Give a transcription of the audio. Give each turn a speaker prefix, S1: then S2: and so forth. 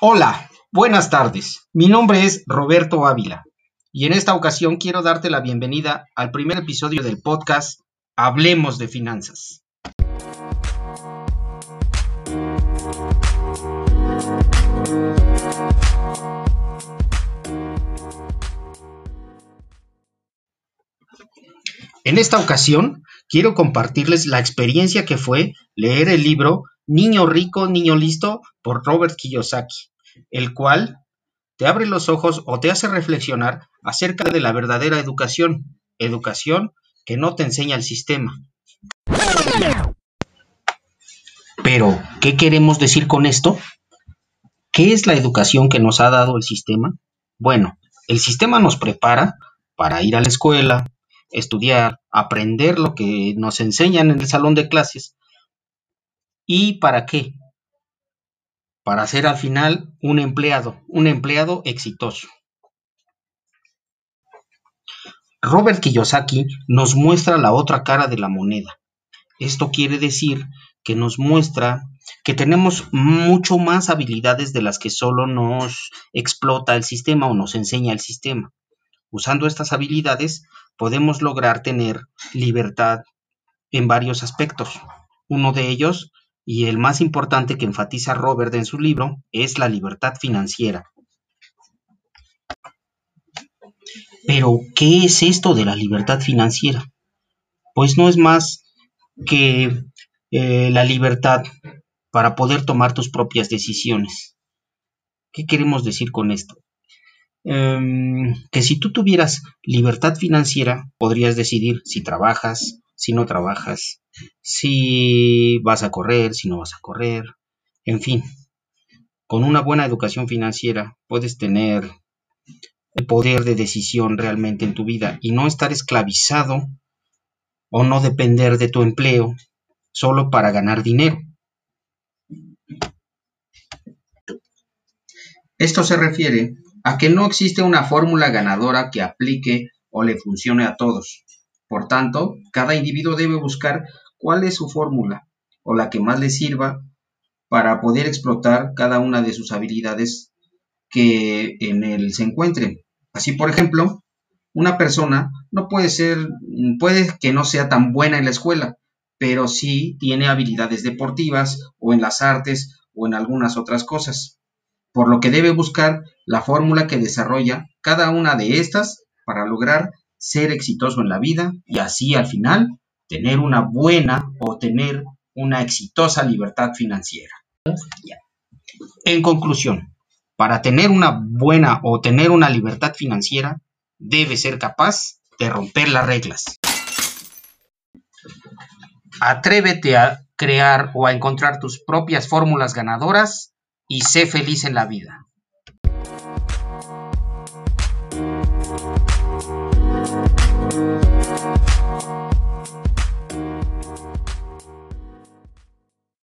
S1: Hola, buenas tardes. Mi nombre es Roberto Ávila y en esta ocasión quiero darte la bienvenida al primer episodio del podcast Hablemos de Finanzas. En esta ocasión quiero compartirles la experiencia que fue leer el libro Niño rico, niño listo por Robert Kiyosaki, el cual te abre los ojos o te hace reflexionar acerca de la verdadera educación, educación que no te enseña el sistema. Pero, ¿qué queremos decir con esto? ¿Qué es la educación que nos ha dado el sistema? Bueno, el sistema nos prepara para ir a la escuela, estudiar, aprender lo que nos enseñan en el salón de clases. ¿Y para qué? Para ser al final un empleado, un empleado exitoso. Robert Kiyosaki nos muestra la otra cara de la moneda. Esto quiere decir que nos muestra que tenemos mucho más habilidades de las que solo nos explota el sistema o nos enseña el sistema. Usando estas habilidades podemos lograr tener libertad en varios aspectos. Uno de ellos, y el más importante que enfatiza Robert en su libro, es la libertad financiera. Pero, ¿qué es esto de la libertad financiera? Pues no es más que eh, la libertad para poder tomar tus propias decisiones. ¿Qué queremos decir con esto? Em, que si tú tuvieras libertad financiera, podrías decidir si trabajas, si no trabajas, si vas a correr, si no vas a correr, en fin. Con una buena educación financiera puedes tener el poder de decisión realmente en tu vida y no estar esclavizado o no depender de tu empleo solo para ganar dinero. Esto se refiere a que no existe una fórmula ganadora que aplique o le funcione a todos. Por tanto, cada individuo debe buscar cuál es su fórmula o la que más le sirva para poder explotar cada una de sus habilidades que en él se encuentren. Así, por ejemplo, una persona no puede ser, puede que no sea tan buena en la escuela, pero sí tiene habilidades deportivas o en las artes o en algunas otras cosas por lo que debe buscar la fórmula que desarrolla cada una de estas para lograr ser exitoso en la vida y así al final tener una buena o tener una exitosa libertad financiera. En conclusión, para tener una buena o tener una libertad financiera, debe ser capaz de romper las reglas. Atrévete a crear o a encontrar tus propias fórmulas ganadoras y sé feliz en la vida.